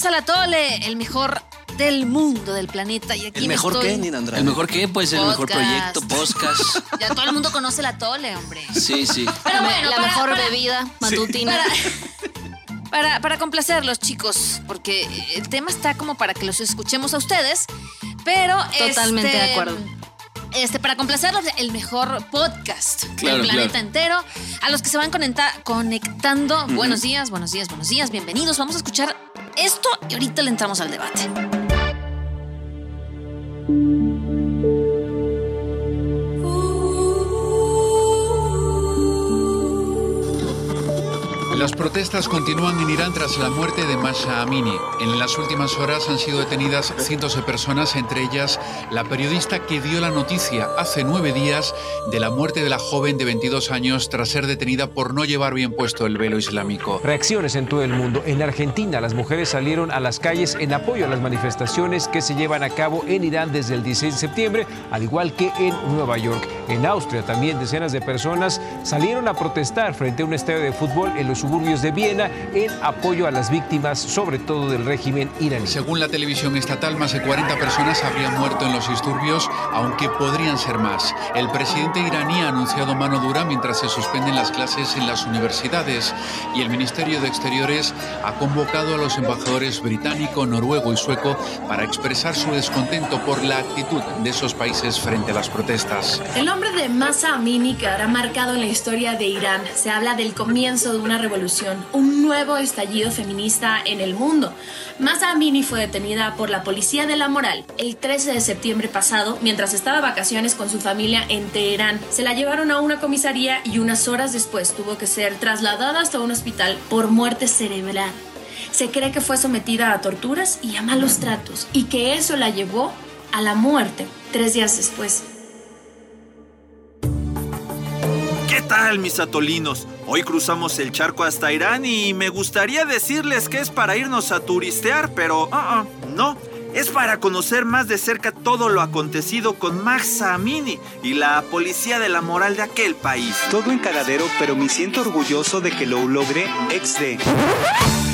bienvenidos a La Tole, el mejor del mundo, del planeta. Y aquí ¿El me mejor estoy- qué, Nina Andrade? ¿El mejor qué? Pues el mejor Podcast. proyecto, podcast. Ya todo el mundo conoce La Tole, hombre. Sí, sí. Pero bueno, la para- mejor para- bebida matutina. Para, para, para complacerlos, chicos, porque el tema está como para que los escuchemos a ustedes, pero Totalmente este, de acuerdo. Este, para complacerlos, el mejor podcast Claro, del planeta claro. entero. A los que se van conecta- conectando, buenos días, buenos días, buenos días, bienvenidos. Vamos a escuchar esto y ahorita le entramos al debate. Las protestas continúan en Irán tras la muerte de Masha Amini. En las últimas horas han sido detenidas cientos de personas, entre ellas la periodista que dio la noticia hace nueve días de la muerte de la joven de 22 años tras ser detenida por no llevar bien puesto el velo islámico. Reacciones en todo el mundo. En Argentina, las mujeres salieron a las calles en apoyo a las manifestaciones que se llevan a cabo en Irán desde el 16 de septiembre, al igual que en Nueva York. En Austria también decenas de personas salieron a protestar frente a un estadio de fútbol en los suburbios de Viena en apoyo a las víctimas, sobre todo del régimen iraní. Según la televisión estatal, más de 40 personas habrían muerto en los disturbios, aunque podrían ser más. El presidente iraní ha anunciado mano dura mientras se suspenden las clases en las universidades y el Ministerio de Exteriores ha convocado a los embajadores británico, noruego y sueco para expresar su descontento por la actitud de esos países frente a las protestas. El nombre de Masa Amini quedará marcado en la historia de Irán. Se habla del comienzo de una revolución, un nuevo estallido feminista en el mundo. Masa Amini fue detenida por la policía de la moral el 13 de septiembre pasado mientras estaba de vacaciones con su familia en Teherán. Se la llevaron a una comisaría y unas horas después tuvo que ser trasladada hasta un hospital por muerte cerebral. Se cree que fue sometida a torturas y a malos tratos y que eso la llevó a la muerte tres días después. ¿Qué tal, mis atolinos? Hoy cruzamos el charco hasta Irán y me gustaría decirles que es para irnos a turistear, pero ah, ah, no. Es para conocer más de cerca todo lo acontecido con Mahsa Amini y la policía de la moral de aquel país. Todo en cagadero, pero me siento orgulloso de que lo logré XD.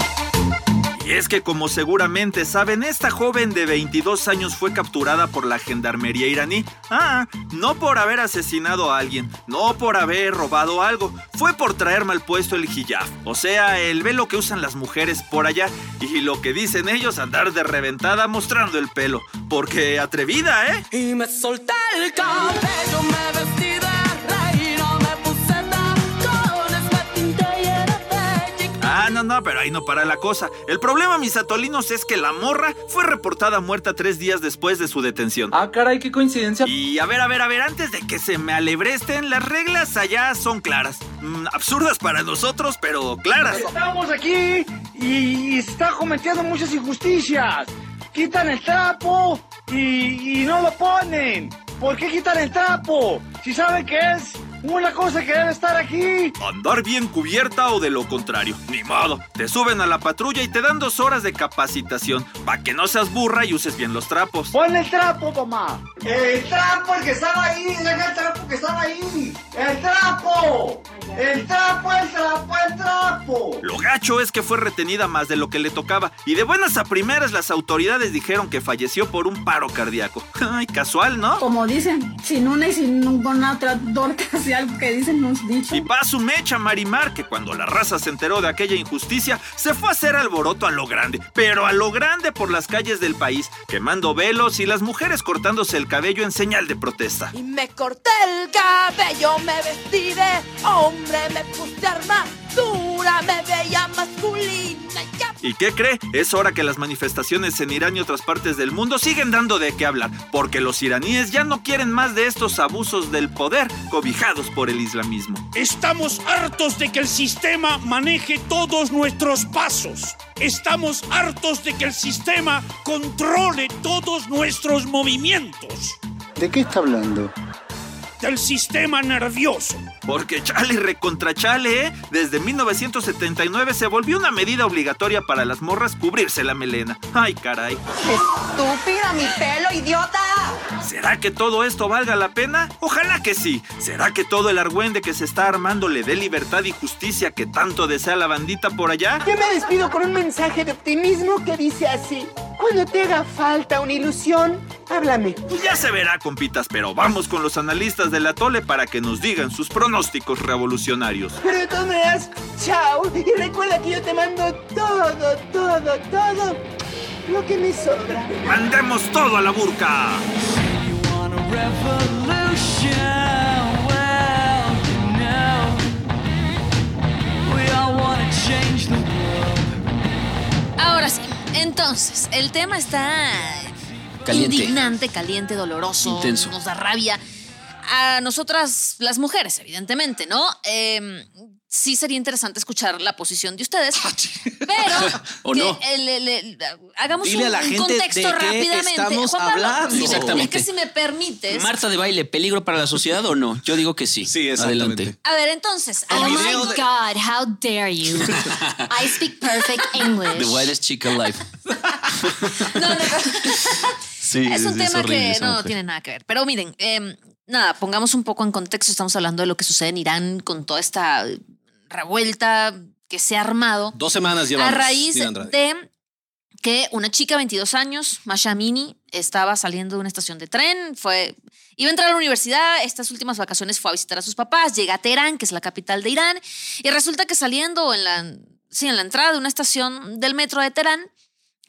Y es que como seguramente saben, esta joven de 22 años fue capturada por la gendarmería iraní. Ah, no por haber asesinado a alguien, no por haber robado algo, fue por traer mal puesto el hijab, o sea, el velo que usan las mujeres por allá y lo que dicen ellos andar de reventada mostrando el pelo, porque atrevida, ¿eh? Y me solté el cabello, me vestí de Ah, no, no, pero ahí no para la cosa. El problema, mis atolinos, es que la morra fue reportada muerta tres días después de su detención. Ah, caray, qué coincidencia. Y a ver, a ver, a ver, antes de que se me alebresten, las reglas allá son claras. Mm, absurdas para nosotros, pero claras. Estamos aquí y, está cometiendo muchas injusticias. Quitan el trapo y, y no lo ponen. ¿Por qué quitan el trapo? Si saben que es una cosa que debe estar aquí. Andar bien cubierta o de lo contrario. Ni modo. Te suben a la patrulla y te dan dos horas de capacitación para que no seas burra y uses bien los trapos. Pon el trapo, mamá. El trapo, el que estaba ahí. Deja el trapo que estaba ahí. El trapo. El trapo, el trapo, el trapo. Lo gacho es que fue retenida más de lo que le tocaba y de buenas a primeras las autoridades dijeron que falleció por un paro cardíaco. Ay, casual, ¿no? Como dicen, sin una y sin ninguna otra torta, algo que dicen nos dicho. Y va su mecha Marimar, que cuando la raza se enteró de aquella injusticia, se fue a hacer alboroto a lo grande, pero a lo grande por las calles del país, quemando velos y las mujeres cortándose el cabello en señal de protesta. Y me corté el cabello, me vestí de hombre, me puse armadura, me veía masculina. y ya ¿Y qué cree? Es hora que las manifestaciones en Irán y otras partes del mundo siguen dando de qué hablar, porque los iraníes ya no quieren más de estos abusos del poder cobijados por el islamismo. Estamos hartos de que el sistema maneje todos nuestros pasos. Estamos hartos de que el sistema controle todos nuestros movimientos. ¿De qué está hablando? Del sistema nervioso. Porque chale y recontra chale, ¿eh? Desde 1979 se volvió una medida obligatoria para las morras cubrirse la melena. Ay, caray. Estúpida, mi pelo, idiota. ¿Será que todo esto valga la pena? Ojalá que sí. ¿Será que todo el argüende que se está armando le dé libertad y justicia que tanto desea la bandita por allá? Yo me despido con un mensaje de optimismo que dice así. Cuando te haga falta una ilusión, háblame. Pues ya se verá, compitas, pero vamos con los analistas del atole para que nos digan sus pronósticos revolucionarios. Pero de todas maneras, chao. Y recuerda que yo te mando todo, todo, todo lo que me sobra. ¡Mandemos todo a la burca! Ahora sí, entonces, el tema está Caliente. indignante, caliente, doloroso, Intenso. nos da rabia. A nosotras, las mujeres, evidentemente, ¿no? Eh, sí sería interesante escuchar la posición de ustedes, pero ¿O que no? hagamos Dile un, a la un gente contexto de qué rápidamente. estamos Juan Pablo, hablando. Exactamente. Es que si me permites. Marta de baile, ¿peligro para la sociedad o no? Yo digo que sí. Sí, Adelante. A ver, entonces. Oh my God, how dare you? I speak perfect The English. whitest chick alive. Sí, es un sí, es tema horrible que no mujer. tiene nada que ver. Pero miren, eh, nada, pongamos un poco en contexto. Estamos hablando de lo que sucede en Irán con toda esta revuelta que se ha armado. Dos semanas llevamos. a raíz de que una chica de 22 años, Masha Amini, estaba saliendo de una estación de tren, fue, iba a entrar a la universidad, estas últimas vacaciones fue a visitar a sus papás, llega a Teherán, que es la capital de Irán, y resulta que saliendo en la, sí, en la entrada de una estación del metro de Teherán,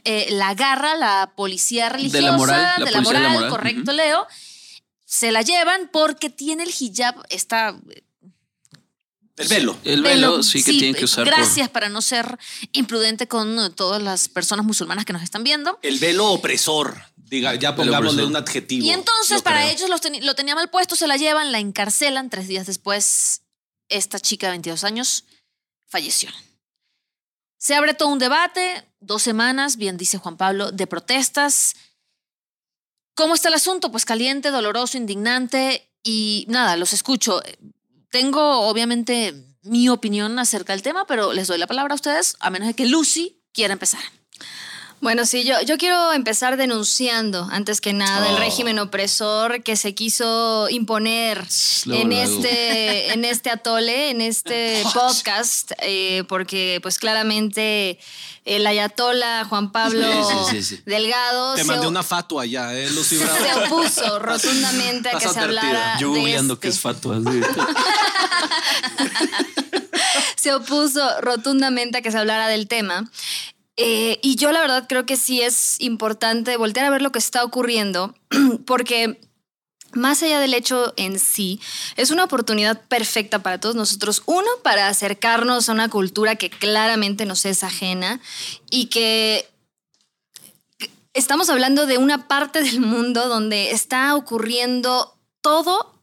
eh, la agarra la policía religiosa, la moral, la de la de moral, la moral, correcto. Leo, se la llevan porque tiene el hijab, está El velo. El velo, sí que tienen que usar. por- Gracias para no ser imprudente con todas las personas musulmanas que nos están viendo. El velo opresor. Diga, ya pongámosle un adjetivo. Y entonces No para creo. ellos los lo tenía mal puesto, se la llevan, la encarcelan. Tres días después, esta chica de 22 años falleció. Se abre todo un debate, dos semanas, bien dice Juan Pablo, de protestas. ¿Cómo está el asunto? Pues caliente, doloroso, indignante y nada, los escucho. Tengo obviamente mi opinión acerca del tema, pero les doy la palabra a ustedes, a menos de que Lucy quiera empezar. Bueno, sí, yo, yo quiero empezar denunciando, antes que nada, el Oh. régimen opresor que se quiso imponer en, este, en este atole, en este podcast, eh, porque pues claramente el ayatola Juan Pablo Sí, sí, sí, sí. Delgado Te se, mandé una fatua ya, ¿eh, Lucy Bravo? se opuso rotundamente a que se hablara Yo de googleando este. que es fatua. sí. se opuso rotundamente a que se hablara del tema. Eh, y yo la verdad creo que sí es importante voltear a ver lo que está ocurriendo, porque más allá del hecho en sí, es una oportunidad perfecta para todos nosotros. Uno, para acercarnos a una cultura que claramente nos es ajena y que estamos hablando de una parte del mundo donde está ocurriendo todo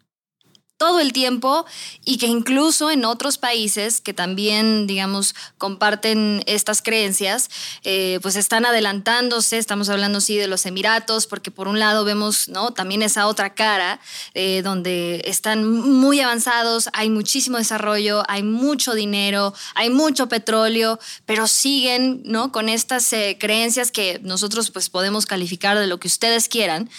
todo el tiempo y que incluso en otros países que también, digamos, comparten estas creencias, eh, pues están adelantándose. Estamos hablando, sí, de los Emiratos, porque por un lado vemos, ¿no? También esa otra cara eh, donde están muy avanzados, hay muchísimo desarrollo, hay mucho dinero, hay mucho petróleo, pero siguen, ¿no? Con estas eh, creencias que nosotros, pues, podemos calificar de lo que ustedes quieran.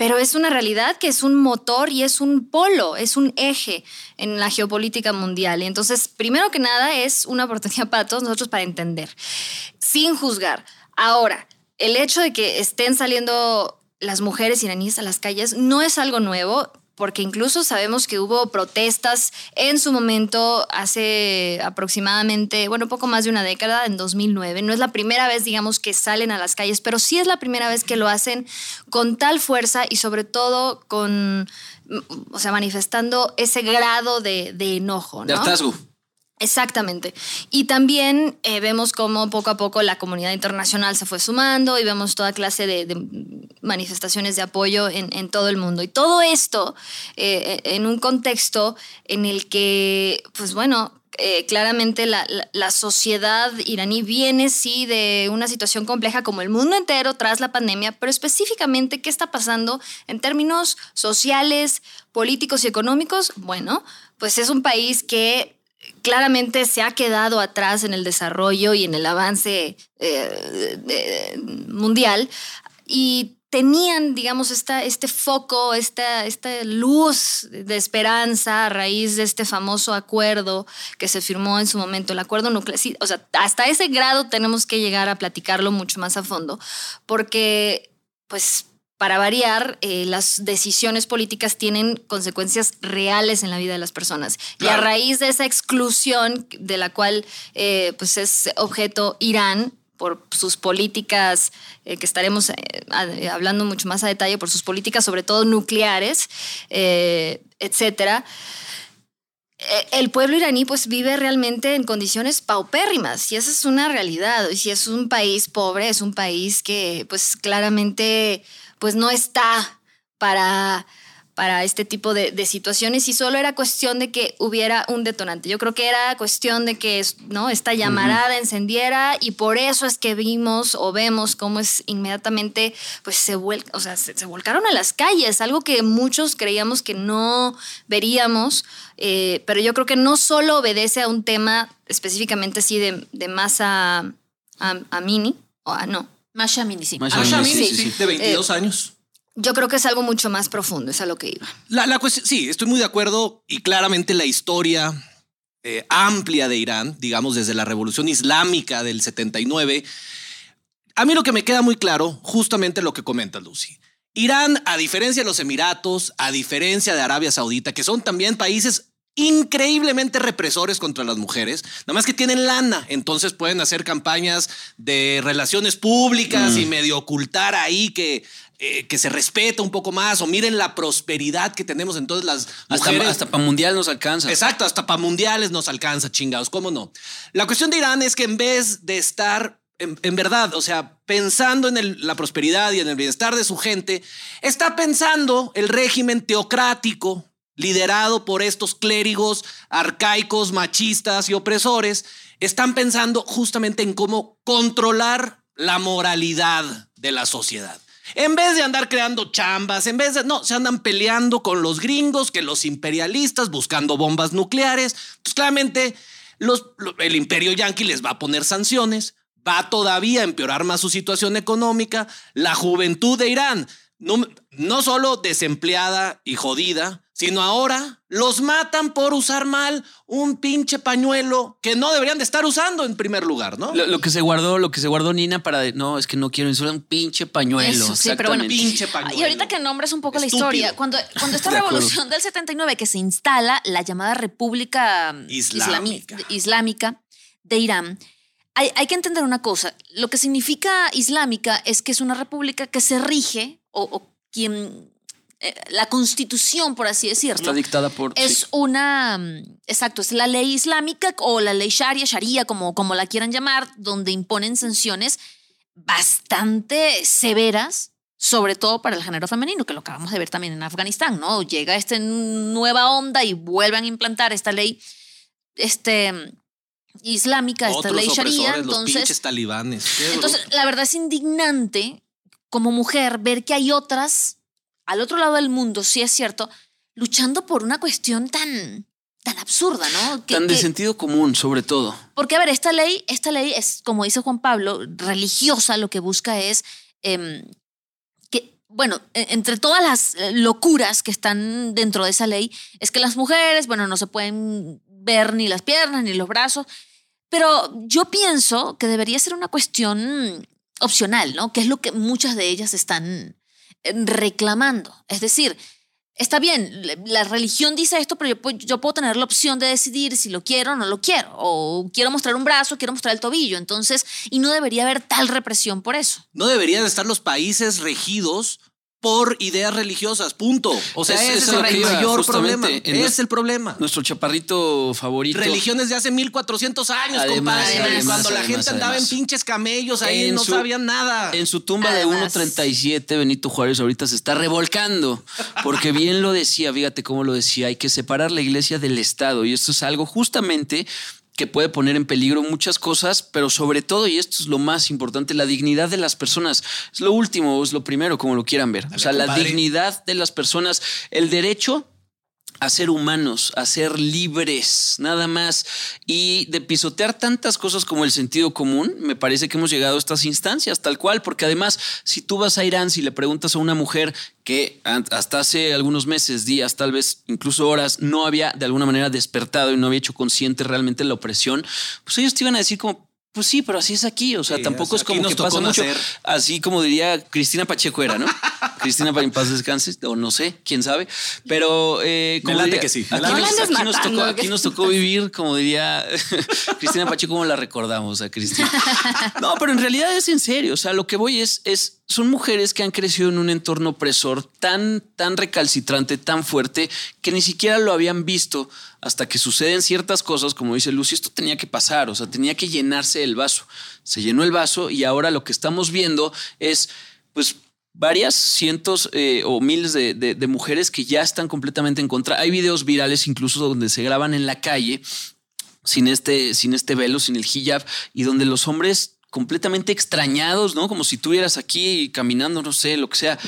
Pero es una realidad que es un motor y es un polo, es un eje en la geopolítica mundial. Y entonces, primero que nada, es una oportunidad para todos nosotros para entender, sin juzgar. Ahora, el hecho de que estén saliendo las mujeres iraníes a las calles no es algo nuevo porque incluso sabemos que hubo protestas en su momento hace aproximadamente, bueno, poco más de una década, en 2009. No es la primera vez, digamos, que salen a las calles, pero sí es la primera vez que lo hacen con tal fuerza y sobre todo con, o sea, manifestando ese grado de, de enojo, De ¿no? hartazgo. Exactamente. Y también eh, vemos cómo poco a poco la comunidad internacional se fue sumando y vemos toda clase de, manifestaciones de apoyo en, todo el mundo. Y todo esto eh, en un contexto en el que, pues bueno, eh, claramente la, la, la, sociedad iraní viene, sí, de una situación compleja como el mundo entero tras la pandemia, pero específicamente, ¿qué está pasando en términos sociales, políticos y económicos? Bueno, pues es un país que claramente se ha quedado atrás en el desarrollo y en el avance eh, mundial. Y tenían, digamos, esta, este foco, esta, esta luz de esperanza a raíz de este famoso acuerdo que se firmó en su momento, el acuerdo nuclear. O sea, hasta ese grado tenemos que llegar a platicarlo mucho más a fondo, porque, pues, para variar, eh, las decisiones políticas tienen consecuencias reales en la vida de las personas. Y a raíz de esa exclusión de la cual eh, pues es objeto Irán, por sus políticas, eh, que estaremos hablando mucho más a detalle, por sus políticas, sobre todo nucleares, etcétera. El pueblo iraní pues vive realmente en condiciones paupérrimas y esa es una realidad. Y si es un país pobre, es un país que pues claramente pues no está para para este tipo de, situaciones y solo era cuestión de que hubiera un detonante. Yo creo que era cuestión de que ¿no? esta llamarada encendiera y por eso es que vimos o vemos cómo es inmediatamente, pues se, o sea, se, volcaron a las calles, algo que muchos creíamos que no veríamos, eh, pero yo creo que no solo obedece a un tema específicamente así de, de masa a, mini, o a no. Masha Mini, sí. Masha Mini, sí, de 22 eh, años. Yo creo que es algo mucho más profundo, es a lo que iba. La, cuestión, sí, estoy muy de acuerdo y claramente la historia eh, amplia de Irán, digamos desde la revolución islámica del 79, a mí lo que me queda muy claro, justamente lo que comenta Lucy. Irán, a diferencia de los Emiratos, a diferencia de Arabia Saudita, que son también países increíblemente represores contra las mujeres, nada más que tienen lana, entonces pueden hacer campañas de relaciones públicas y mm. medio ocultar ahí que eh, que se respeta un poco más o miren la prosperidad que tenemos entonces las mujeres. Hasta, para mundial nos alcanza. Exacto, hasta para mundiales nos alcanza, chingados, ¿cómo no? La cuestión de Irán es que en vez de estar en, verdad, o sea, pensando en la prosperidad y en el bienestar de su gente, está pensando el régimen teocrático liderado por estos clérigos arcaicos, machistas y opresores, están pensando justamente en cómo controlar la moralidad de la sociedad. En vez de andar creando chambas, en vez de... No, se andan peleando con los gringos, que los imperialistas, buscando bombas nucleares. Pues claramente los, el imperio yanqui les va a poner sanciones, va todavía empeorar más su situación económica. La juventud de Irán, no, no solo desempleada y jodida, sino ahora los matan por usar mal un pinche pañuelo que no deberían de estar usando en primer lugar, ¿no? Lo, que se guardó, lo que se guardó Nina para no, es que no quiero insular un pinche pañuelo. Eso, sí, pero bueno, pinche pañuelo. Y ahorita que nombres un poco la historia, cuando, cuando esta revolución del 79 que se instala la llamada República Islámica, islámica de Irán, hay, hay, que entender una cosa. Lo que significa islámica es que es una república que se rige o, o quien la constitución, por así decirlo. Está dictada por. Es una. Mm, exacto, es la ley islámica o la ley sharia, sharia, como, como la quieran llamar, donde imponen sanciones bastante severas, sobre todo para el género femenino, que lo acabamos de ver también en Afganistán, ¿no? Llega esta nueva onda y vuelven a implantar esta ley este, islámica, esta ley sharia. Entonces, los talibanes. Entonces, la verdad es indignante como mujer ver que hay otras al otro lado del mundo, sí es cierto, luchando por una cuestión tan, tan absurda, ¿no? tan de sentido común, sobre todo. Porque, a ver, esta ley, esta ley es, como dice Juan Pablo, religiosa, lo que busca es em, que, bueno, e, entre todas las eh, locuras que están dentro de esa ley, es que las mujeres, bueno, no se pueden ver ni las piernas ni los brazos, pero yo pienso que debería ser una cuestión opcional, ¿no? Que es lo que muchas de ellas están reclamando. Es decir, está bien, la religión dice esto, pero yo, puedo tener la opción de decidir si lo quiero o no lo quiero, o quiero mostrar un brazo, quiero mostrar el tobillo, entonces, y no debería haber tal represión por eso. No deberían estar los países regidos por ideas religiosas, punto. O sea, ese es, el mayor problema. Es el problema. Nuestro chaparrito favorito. Religiones de hace 1400 años, compadre. cuando la gente andaba en pinches camellos ahí, no sabían nada. En su tumba de 1.37, Benito Juárez ahorita se está revolcando. Porque bien lo decía, fíjate cómo lo decía, hay que separar la iglesia del Estado. Y esto es algo justamente que puede poner en peligro muchas cosas, pero sobre todo, y esto es lo más importante, la dignidad de las personas. Es lo último, es lo primero, como lo quieran ver. o sea, la dignidad de las personas, el derecho a ser humanos, a ser libres, nada más. Y de pisotear tantas cosas como el sentido común, me parece que hemos llegado a estas instancias, tal cual, porque además, si tú vas a Irán, si le preguntas a una mujer que hasta hace algunos meses, días, tal vez incluso horas, no había de alguna manera despertado y no había hecho consciente realmente la opresión, pues ellos te iban a decir como, pues sí, pero así es aquí. O sea, Sí, tampoco o sea, es como que pasa mucho. Así como diría Cristina Pacheco era, ¿no? Cristina para en paz descanse, o no sé, quién sabe. Pero eh, como diría- que sí, Aquí, nos, que sí. aquí nos matando, tocó, aquí nos tocó vivir, como diría Cristina Pacheco, como la recordamos a Cristina. No, pero en realidad es en serio. O sea, lo que voy es, es son mujeres que han crecido en un entorno opresor tan, tan recalcitrante, tan fuerte, que ni siquiera lo habían visto hasta que suceden ciertas cosas, como dice Lucy, esto tenía que pasar, o sea, tenía que llenarse el vaso. Se llenó el vaso y ahora lo que estamos viendo es, pues, varias cientos eh, o miles de, de- de mujeres que ya están completamente en contra. Hay videos virales incluso donde se graban en la calle sin este, sin este velo, sin el hijab, y donde los hombres completamente extrañados, ¿no? Como si estuvieras aquí caminando, no sé, lo que sea,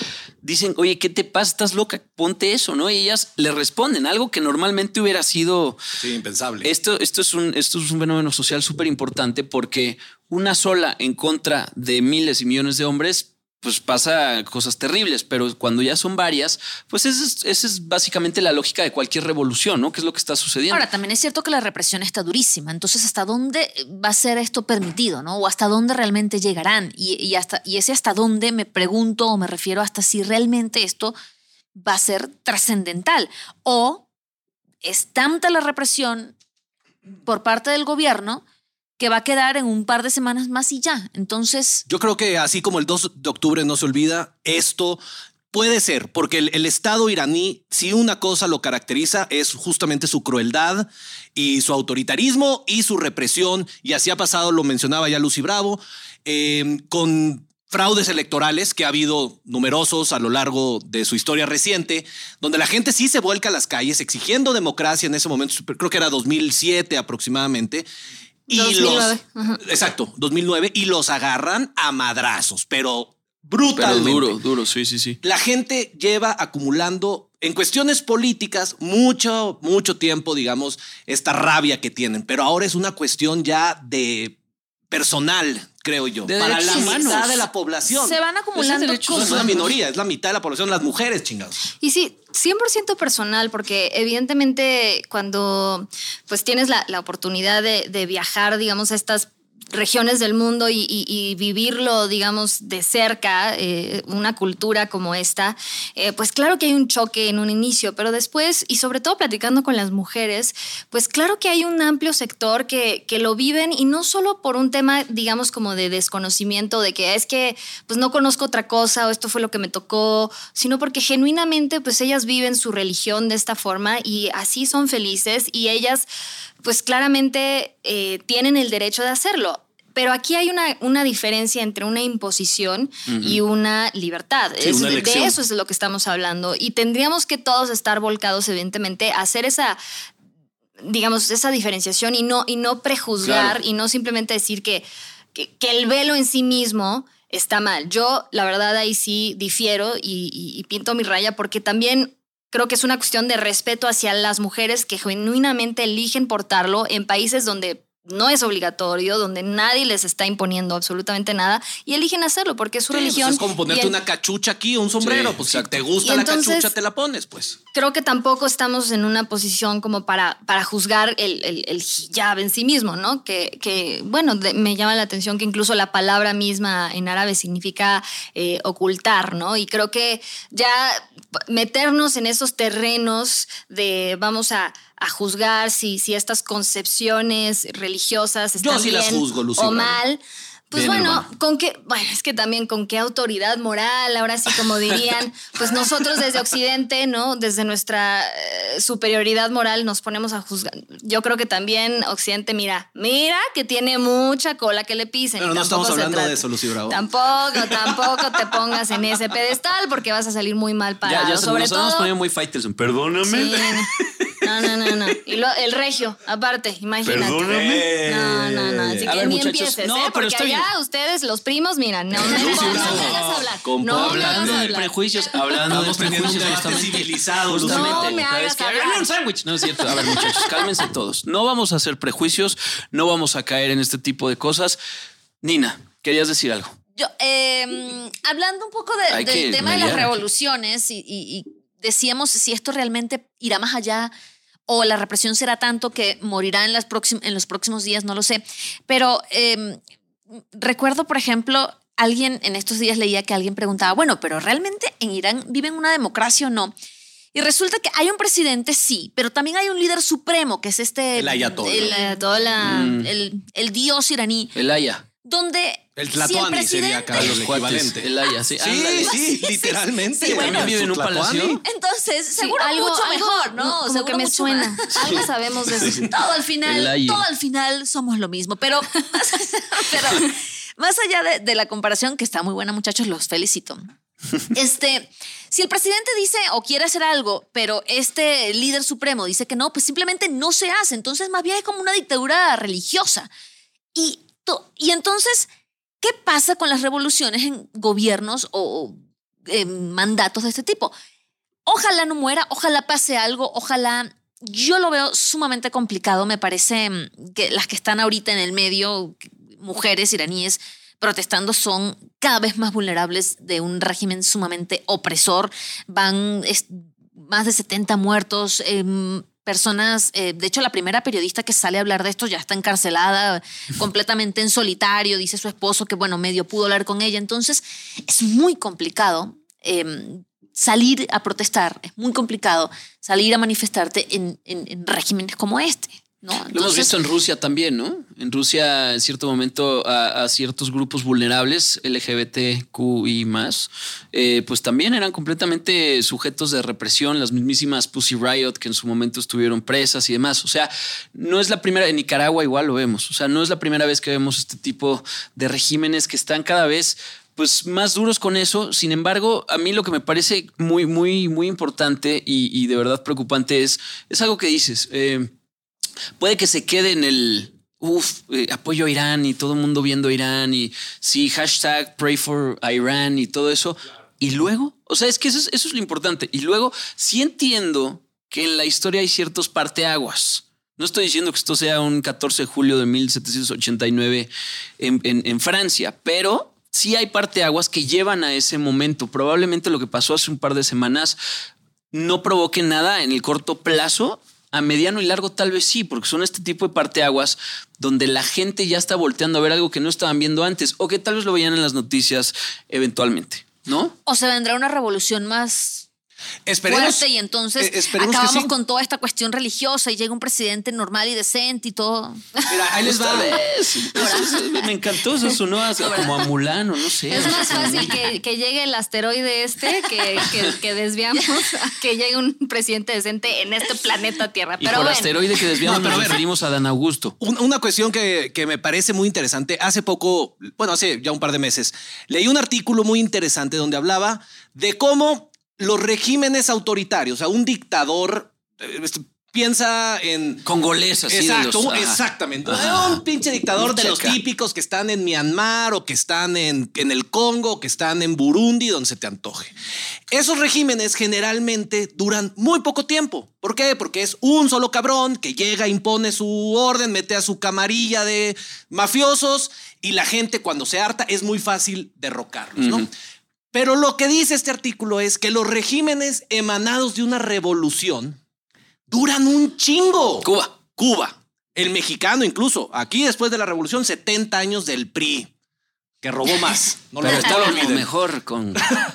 dicen, oye, ¿qué te pasa? ¿Estás loca? Ponte eso, ¿no? Y ellas le responden algo que normalmente hubiera sido... Sí, impensable. Esto, esto, es un, esto es un fenómeno social súper importante porque una sola en contra de miles y millones de hombres, pues pasa cosas terribles, pero cuando ya son varias, pues esa es, esa es básicamente la lógica de cualquier revolución, ¿no? Que es lo que está sucediendo. Ahora, también es cierto que la represión está durísima. Entonces, ¿hasta dónde va a ser esto permitido? ¿no? O hasta dónde realmente llegarán. Y, y hasta, y ese hasta dónde me pregunto o me refiero hasta si realmente esto va a ser trascendental. O es tanta la represión por parte del gobierno que va a quedar en un par de semanas más y ya. Entonces, Yo creo que así como el 2 de octubre no se olvida, esto puede ser, porque el, Estado iraní, si una cosa lo caracteriza, es justamente su crueldad y su autoritarismo y su represión. Y así ha pasado, lo mencionaba ya Lucy Bravo, eh, con fraudes electorales que ha habido numerosos a lo largo de su historia reciente, donde la gente sí se vuelca a las calles exigiendo democracia en ese momento, creo que era 2007 aproximadamente. Y 2009, los. Exacto, 2009, y los agarran a madrazos, pero Pero brutalmente. duro, duro, sí, sí, sí. La gente lleva acumulando en cuestiones políticas mucho, mucho tiempo, digamos, esta rabia que tienen, pero ahora es una cuestión ya de personal, creo yo, De para la mitad de la población. se van acumulando No es una minoría, es la mitad de la población, las mujeres, chingados. Y sí, 100% personal, porque evidentemente cuando pues tienes la, la oportunidad de, de viajar, digamos, a estas regiones del mundo y, y- vivirlo, digamos, de cerca, eh, una cultura como esta, eh, pues claro que hay un choque en un inicio, pero después, y sobre todo platicando con las mujeres, pues claro que hay un amplio sector que, que lo viven y no solo por un tema, digamos, como de desconocimiento, de que es que pues no conozco otra cosa o esto fue lo que me tocó, sino porque genuinamente pues ellas viven su religión de esta forma y así son felices y ellas pues claramente eh, tienen el derecho de hacerlo. Pero aquí hay una, una diferencia entre una imposición y una libertad. Sí, Es- una de eso es de lo que estamos hablando. Y tendríamos que todos estar volcados, evidentemente, a hacer esa, digamos, esa diferenciación y no, y no prejuzgar Claro. y no simplemente decir que, que, que el velo en sí mismo está mal. Yo, la verdad, ahí sí difiero y, y- y pinto mi raya porque también creo que es una cuestión de respeto hacia las mujeres que genuinamente eligen portarlo en países donde no es obligatorio, donde nadie les está imponiendo absolutamente nada y eligen hacerlo porque es su Sí, pues religión. es como ponerte el- una cachucha aquí o un sombrero. Sí, pues si te gusta Y la entonces- cachucha, te la pones, pues. creo que tampoco estamos en una posición como para, para juzgar el, el, el hijab en sí mismo, ¿no? Que, que bueno, de- me llama la atención que incluso la palabra misma en árabe significa eh, ocultar, ¿no? Y creo que ya meternos en esos terrenos de vamos a, a juzgar si, si estas concepciones religiosas Yo están sí las bien juzgo, Lucy o mal. Pues Bien, bueno, hermano. con qué, bueno, es que también con qué autoridad moral, ahora sí como dirían, pues nosotros desde Occidente, ¿no? Desde nuestra eh, superioridad moral nos ponemos a juzgar. Yo creo que también Occidente, mira, mira que tiene mucha cola que le pisen. Pero no estamos hablando trata- de eso, Lucy Bravo. Tampoco, tampoco te pongas en ese pedestal porque vas a salir muy mal parado. Ya, ya Sobre nos todo, muy fighters. Perdóname. Sí. No, no, no, no. Y lo- el regio, aparte, imagínate. Perdóname. No, no, no. Así A que ver, ni muchachos, empieces, no, ¿eh? pero Porque estoy- allá ustedes, los primos, mira, no, no, no, sí, no, no. me hagas hablar. No me hagas hablando de hablar. prejuicios, hablando Estamos de teniendo un prejuicios, debate justamente. civilizado, Justamente. No me un sándwich. No es cierto. A ver, muchachos, cálmense todos. No vamos a hacer prejuicios, no vamos a caer en este tipo de cosas. Nina, querías decir algo. Yo, eh, hablando un poco de- Hay del que tema de las mediar. revoluciones y, y- y decíamos si esto realmente irá más allá o la represión será tanto que morirá en, las próxim- en los próximos días, no lo sé. Pero eh, recuerdo, por ejemplo, alguien en estos días leía que alguien preguntaba, bueno, pero ¿realmente en Irán viven una democracia o no? Y resulta que hay un presidente, sí, pero también hay un líder supremo, que es este... El ayatollah. El, ayatollah, Mm. el- el dios iraní, El Aya. Donde... El si Tlatoani sería acá Los equivalente. El Aya, sí. Sí, literalmente. sí, bueno, ¿También vive en un palacio? Entonces, Sí, seguro algo- mucho algo mejor, ¿no? como Seguro que me mucho suena. más. Algo sabemos de eso. Todo al final, todo al final somos lo mismo. Pero, pero más allá de, de la comparación, que está muy buena, muchachos, los felicito. Este, si el presidente dice o quiere hacer algo, pero este líder supremo dice que no, pues simplemente no se hace. Entonces, más bien es como una dictadura religiosa. Y, y entonces, ¿qué pasa con las revoluciones en gobiernos o mandatos de este tipo? Ojalá no muera, ojalá pase algo, ojalá... Yo lo veo sumamente complicado, me parece mm, que las que están ahorita en el medio, mujeres iraníes protestando, son cada vez más vulnerables de un régimen sumamente opresor. Van más de 70 muertos, em, personas, eh, de hecho la primera periodista que sale a hablar de esto ya está encarcelada completamente en solitario, dice su esposo que bueno, medio pudo hablar con ella, entonces es muy complicado em, salir a protestar, es muy complicado salir a manifestarte en, en- en regímenes como este. ¿No? Lo hemos Entonces, visto en Rusia también, ¿no? En Rusia, en cierto momento, a, a ciertos grupos vulnerables, LGBTQ y más, eh, pues también eran completamente sujetos de represión, las mismísimas Pussy Riot que en su momento estuvieron presas y demás. O sea, no es la primera, en Nicaragua igual lo vemos, o sea, no es la primera vez que vemos este tipo de regímenes que están cada vez pues más duros con eso. Sin embargo, a mí lo que me parece muy, muy, muy importante y, y de verdad preocupante es, es algo que dices. eh, puede que se quede en el uf, eh, apoyo a Irán y todo el mundo viendo Irán y sí, hashtag pray for Iran y todo eso. Y luego, o sea, es que eso es, lo importante. Y luego, sí entiendo que en la historia hay ciertos parteaguas. No estoy diciendo que esto sea un 14 de julio de 1789 en, en- en Francia, pero sí hay parteaguas que llevan a ese momento. Probablemente lo que pasó hace un par de semanas no provoque nada en el corto plazo. A mediano y largo tal vez sí, porque son este tipo de parteaguas donde la gente ya está volteando a ver algo que no estaban viendo antes o que tal vez lo veían en las noticias eventualmente, ¿no? o se vendrá una revolución más Esperemos, fuerte y entonces eh, esperemos que acabamos sí. con toda esta cuestión religiosa y llega un presidente normal y decente y todo. Mira, ahí les va. Eso- eso- me encantó, eso sonó como a Mulano, no sé. Es más fácil que, que llegue el asteroide este que, que, que desviamos a que llegue un presidente decente en este planeta Tierra. Y Pero por bueno. asteroide que desviamos No, pero nos referimos a Dan Augusto. Un- Una cuestión que, que me parece muy interesante. Hace poco, bueno, hace ya un par de meses, leí un artículo muy interesante donde hablaba de cómo los regímenes autoritarios, o sea, un dictador, eh, piensa en... Congolés, así de Exacto, los- exactamente. Un pinche dictador de los típicos que están en Myanmar o que están en, en el Congo, que están en Burundi, donde se te antoje. Esos regímenes generalmente duran muy poco tiempo. ¿Por qué? Porque es un solo cabrón que llega, impone su orden, mete a su camarilla de mafiosos y la gente cuando se harta es muy fácil derrocarlos, ¿no? Pero lo que dice este artículo es que los regímenes emanados de una revolución duran un chingo. Cuba. Cuba. El mexicano incluso. Aquí después de la revolución, 70 años del PRI. Que robó más. No lo, Pero está lo olviden. mejor con...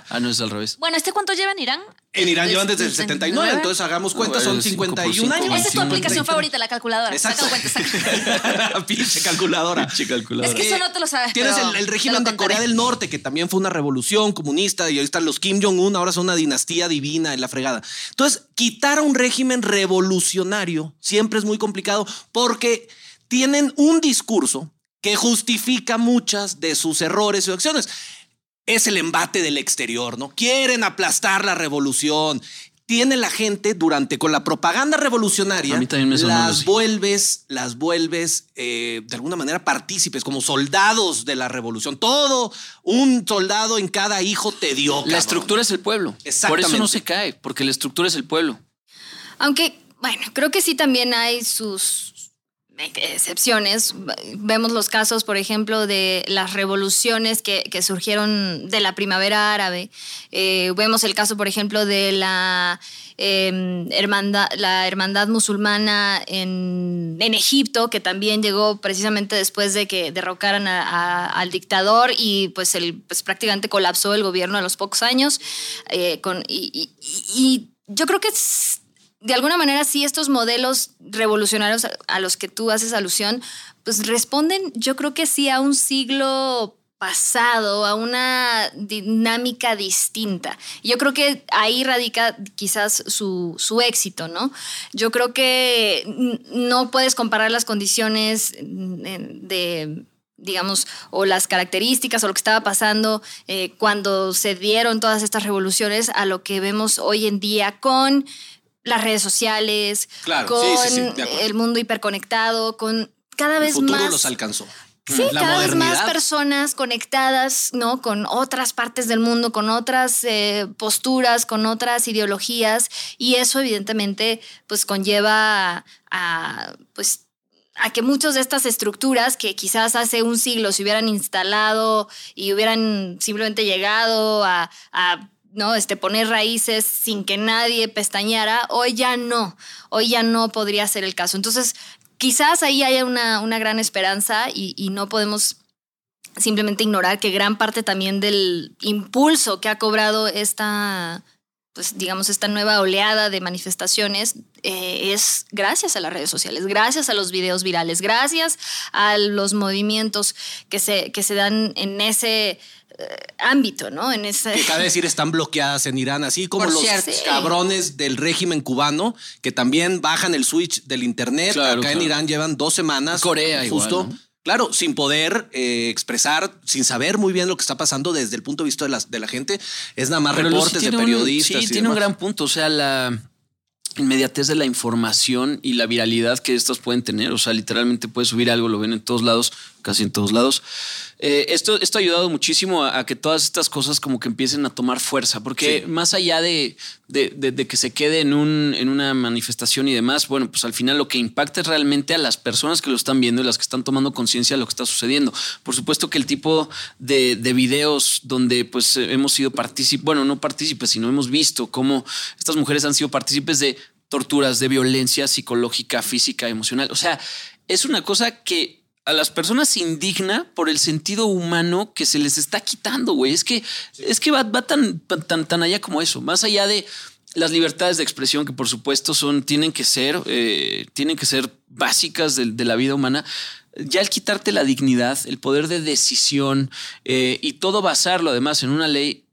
Ah, no, es al revés. Bueno, ¿este cuánto lleva en Irán? En Irán llevan desde el Desde el 79, entonces hagamos cuenta, Ah, son bueno, cinco por 51 cinco, años. Esa es tu aplicación favorita, la calculadora. Exacto. Saca. Pinche calculadora. Pinche calculadora. Es que eso no te lo sabes. Tienes el, el régimen de Corea del Norte, que también fue una revolución comunista, y ahí están los Kim Jong-un, ahora son una dinastía divina en la fregada. Entonces, quitar a un régimen revolucionario siempre es muy complicado porque tienen un discurso que justifica muchas de sus errores y acciones. Es el embate del exterior, ¿no? Quieren aplastar la revolución. tiene la gente durante con la propaganda revolucionaria. A mí también me sonó las así. vuelves, las vuelves eh, de alguna manera partícipes, como soldados de la revolución. Todo un soldado en cada hijo te dio. La cabrón. estructura es el pueblo. Por Exactamente. eso no se cae, porque la estructura es el pueblo. Aunque, bueno, creo que sí también hay sus excepciones. Vemos los casos, por ejemplo, de las revoluciones que, surgieron de la primavera árabe. Eh, vemos el caso, por ejemplo, de la, eh, hermandad, la hermandad musulmana en, en Egipto, que también llegó precisamente después de que derrocaran a- al dictador y pues, el, pues prácticamente colapsó el gobierno a los pocos años. eh, y- y yo creo que es- de alguna manera sí estos modelos revolucionarios a, los que tú haces alusión, pues responden yo creo que sí a un siglo pasado, a una dinámica distinta. Yo creo que ahí radica quizás su, su éxito, ¿no? Yo creo que no puedes comparar las condiciones mm, de digamos, o las características o lo que estaba pasando eh, cuando se dieron todas estas revoluciones a lo que vemos hoy en día con las redes sociales, Claro, con sí, sí, sí, de acuerdo. el mundo hiperconectado, con cada El vez futuro más... los alcanzó. Sí, la cada vez más personas conectadas, ¿no? Con otras partes del mundo, con otras eh, posturas, con otras ideologías. Y eso, evidentemente, pues conlleva a, a, pues, a que muchas de estas estructuras que quizás hace un siglo se hubieran instalado y hubieran simplemente llegado a, a, ¿no? este, poner raíces sin que nadie pestañara, hoy ya no, hoy ya no podría ser el caso. Entonces, quizás ahí haya una, una gran esperanza y, no podemos simplemente ignorar que gran parte también del impulso que ha cobrado esta, pues digamos, esta nueva oleada de manifestaciones eh, es gracias a las redes sociales, gracias a los videos virales, gracias a los movimientos que se, que se dan en ese ámbito, ¿no? En ese... que cabe decir están bloqueadas en Irán, así como Por los cierto. Cabrones del régimen cubano que también bajan el switch del internet. Claro, Acá en. Irán llevan dos semanas. Corea igual, justo. ¿no? Claro, sin poder eh, expresar, sin saber muy bien lo que está pasando desde el punto de vista de la, de la gente. Es nada más Pero reportes de un- periodistas. sí, y tiene un gran punto. O sea, la inmediatez de la información y la viralidad que estos pueden tener. O sea, literalmente puedes subir algo, lo ven en todos lados, casi en todos lados. Eh, esto, esto ha ayudado muchísimo a, a que todas estas cosas como que empiecen a tomar fuerza, porque Sí. más allá de, de- de- de que se quede en, un, en una manifestación y demás, bueno, pues al final lo que impacta es realmente a las personas que lo están viendo y las que están tomando conciencia de lo que está sucediendo. Por supuesto que el tipo de, de videos donde pues hemos sido partícipes, bueno, no partícipes, sino hemos visto cómo estas mujeres han sido partícipes de torturas, de violencia psicológica, física, emocional. O sea, es una cosa que a las personas indigna por el sentido humano que se les está quitando, güey. Es que, es que va, va tan, tan, tan allá como eso, más allá de las libertades de expresión que por supuesto son, tienen que ser, eh, tienen que ser básicas de, de la vida humana. Ya el quitarte la dignidad, el poder de decisión eh, y todo basarlo además en una ley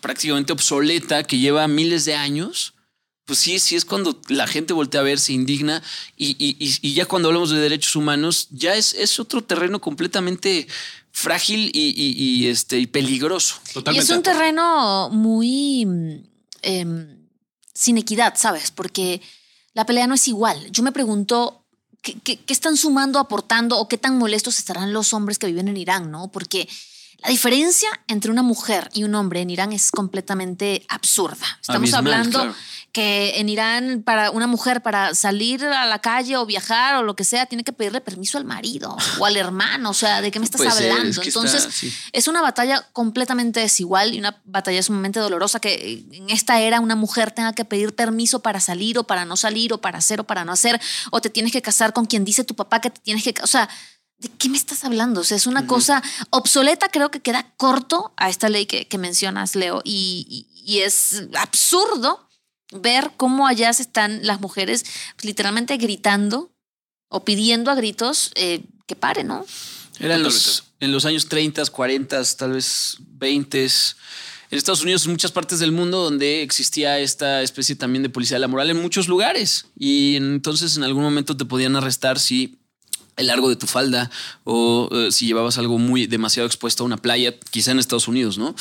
prácticamente obsoleta que lleva miles de años, pues sí, sí es cuando la gente voltea a ver, se indigna y, y- y- y ya cuando hablamos de derechos humanos, ya es, es otro terreno completamente frágil y, y- y, este, y peligroso. Y es un terreno muy em, sin equidad, ¿sabes? Porque la pelea no es igual. Yo me pregunto qué, qué- qué están sumando, aportando o qué tan molestos estarán los hombres que viven en Irán, ¿no? Porque la diferencia entre una mujer y un hombre en Irán es completamente absurda. Estamos Abismal, hablando claro. que en Irán para una mujer para salir a la calle o viajar o lo que sea tiene que pedirle permiso al marido o al hermano, o sea, ¿de qué me estás Puede ser, hablando? es que está- Entonces, sí. es una batalla completamente desigual y una batalla sumamente dolorosa que en esta era una mujer tenga que pedir permiso para salir o para no salir o para hacer o para no hacer o te tienes que casar con quien dice tu papá que te tienes que... O sea, ¿de qué me estás hablando? O sea, es una cosa obsoleta, creo que queda corto a esta ley que, que mencionas, Leo, y, y- y es absurdo ver cómo allá se están las mujeres pues, literalmente gritando o pidiendo a gritos eh, que pare, ¿no? Eran los, en los años 30, 40, tal vez 20. En Estados Unidos, en muchas partes del mundo, donde existía esta especie también de policía de la moral en muchos lugares. Y entonces en algún momento te podían arrestar si el largo de tu falda o eh, si llevabas algo muy demasiado expuesto a una playa, quizá en Estados Unidos, ¿no?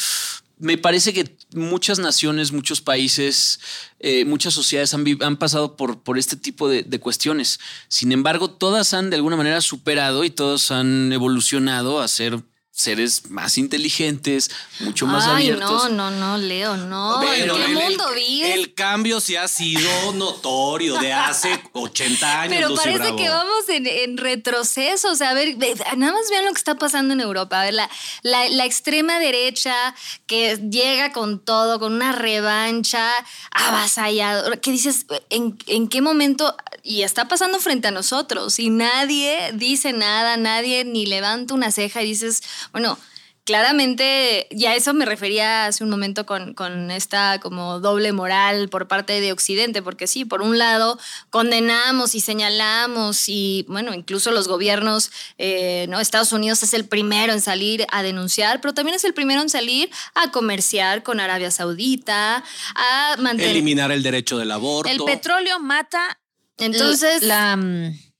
me parece que muchas naciones, muchos países, eh, muchas sociedades han, pasado por, por este tipo de, de cuestiones. Sin embargo, todas han de alguna manera superado y todas han evolucionado a ser seres más inteligentes, mucho más Ay, abiertos. no, no, no, Leo, no. Pero ¿En qué el- mundo vives? El cambio sí ha sido notorio de hace 80 años. Pero Lucy parece Bravo. que vamos en, en retroceso. O sea, a ver, ve- nada más vean lo que está pasando en Europa. A ver, la, la, la extrema derecha que llega con todo, con una revancha avasalladora. Que dices, ¿en, ¿en qué momento? Y está pasando frente a nosotros y nadie dice nada, nadie ni levanta una ceja y dices, bueno. Claramente, ya a eso me refería hace un momento con, con esta como doble moral por parte de Occidente, porque sí, por un lado condenamos y señalamos y bueno, incluso los gobiernos, eh, ¿no? Estados Unidos es el primero en salir a denunciar, pero también es el primero en salir a comerciar con Arabia Saudita, a mantener... Eliminar el derecho del aborto. El petróleo mata. Entonces, la. mm,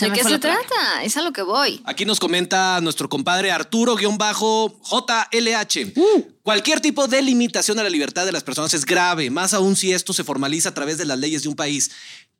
¿De qué se trata? Es a lo que voy. Aquí nos comenta nuestro compadre Arturo-JLH. Cualquier tipo de limitación a la libertad de las personas es grave, más aún si esto se formaliza a través de las leyes de un país.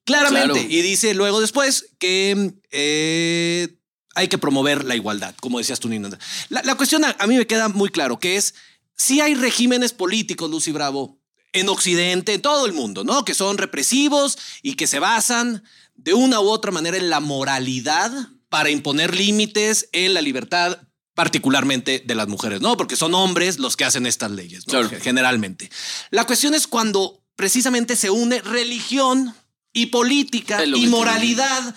Claramente. Claro. Y dice luego después que eh, hay que promover la igualdad, como decías tú, Nina. La, la cuestión a, a mí me queda muy claro, que es si hay regímenes políticos, Lucy Bravo, en Occidente, en todo el mundo, ¿no? Que son represivos y que se basan de una u otra manera en la moralidad para imponer límites en la libertad particularmente de las mujeres, ¿no? Porque son hombres los que hacen estas leyes, ¿no? Claro. generalmente. La cuestión es cuando precisamente se une religión y política y moralidad.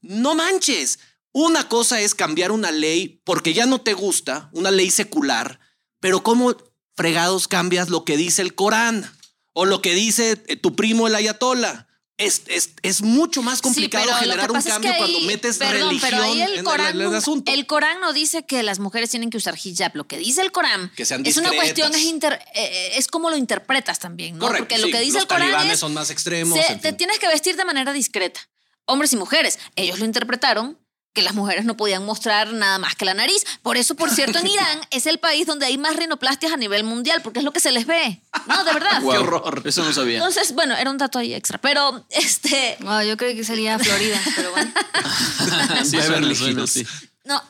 No manches. Una cosa es cambiar una ley porque ya no te gusta, una ley secular, pero ¿cómo fregados cambias lo que dice el Corán o lo que dice tu primo el Ayatollah? Es, es, es mucho más complicado Sí, generar un es cambio que cuando metes perdón, religión pero ahí en el el- Corán, en el no- asunto. el Corán no dice que las mujeres tienen que usar hijab. Lo que dice el Corán Que sean es una cuestión, es, inter- eh, es como lo interpretas también, ¿no? Correcto, Porque lo sí, que dice los el Corán talibanes es son más extremos. se- en te tienes que vestir de manera discreta. Hombres y mujeres. Ellos lo interpretaron que las mujeres no podían mostrar nada más que la nariz. Por eso, por cierto, en Irán es el país donde hay más rinoplastias a nivel mundial, porque es lo que se les ve. No, de verdad. Guau, Eso no sabía. Entonces, bueno, era un dato ahí extra, pero este, Wow, yo creo que salía a Florida, pero bueno. sí, suena, Beverly suena, Hills. sí. no.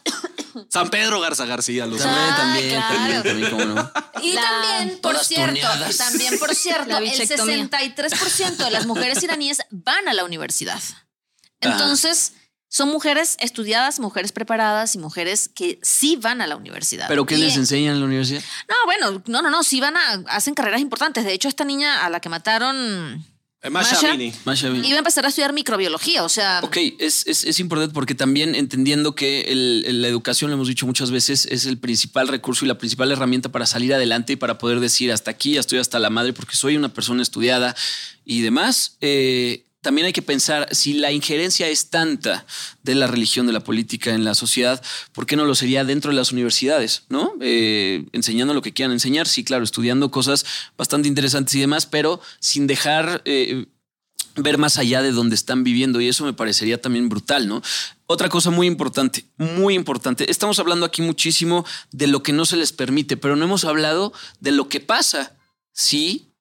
San Pedro Garza García. También, Ah, también, claro. también, también, cómo no. Y La- también, por cierto, tuneadas. también por cierto, el bichectomía. 63% de las mujeres iraníes van a la universidad. Entonces, son mujeres estudiadas, mujeres preparadas y mujeres que sí van a la universidad. ¿Pero qué Y- les enseñan en la universidad? No, bueno, no, no, no, sí van a, hacen carreras importantes. De hecho, esta niña a la que mataron Eh, Masha Masha. Amini. Masha Bin. iba a empezar a estudiar microbiología, o sea, Ok, es, es, es importante porque también entendiendo que el- el- la educación, lo hemos dicho muchas veces, es el principal recurso y la principal herramienta para salir adelante y para poder decir hasta aquí, ya estoy hasta la madre porque soy una persona estudiada y demás. eh, también hay que pensar si la injerencia es tanta de la religión, de la política en la sociedad, ¿por qué no lo sería dentro de las universidades? ¿No? Eh, enseñando lo que quieran enseñar, sí, claro, estudiando cosas bastante interesantes y demás, pero sin dejar eh, ver más allá de donde están viviendo y eso me parecería también brutal, ¿no? Otra cosa muy importante, muy importante, estamos hablando aquí muchísimo de lo que no se les permite, pero no hemos hablado de lo que pasa si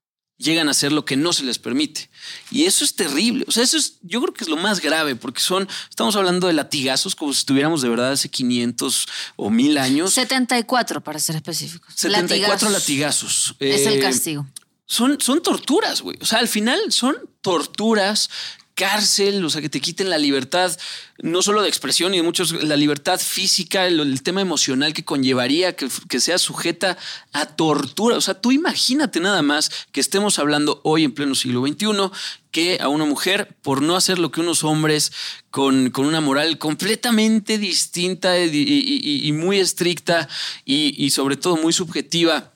llegan a hacer lo que no se les permite. Y eso es terrible. O sea, eso es, yo creo que es lo más grave, porque son, estamos hablando de latigazos como si estuviéramos de verdad hace 500 o 1000 años. 74 para ser específicos. 74 Latigazos. latigazos. Es el Eh, castigo. son, son torturas, güey. O sea, al final son torturas, cárcel, o sea, que te quiten la libertad, no solo de expresión y de muchos, la libertad física, el, tema emocional que conllevaría que, que sea sujeta a tortura. O sea, tú imagínate nada más que estemos hablando hoy en pleno siglo XXI que a una mujer por no hacer lo que unos hombres con, con una moral completamente distinta y, muy estricta y, y sobre todo muy subjetiva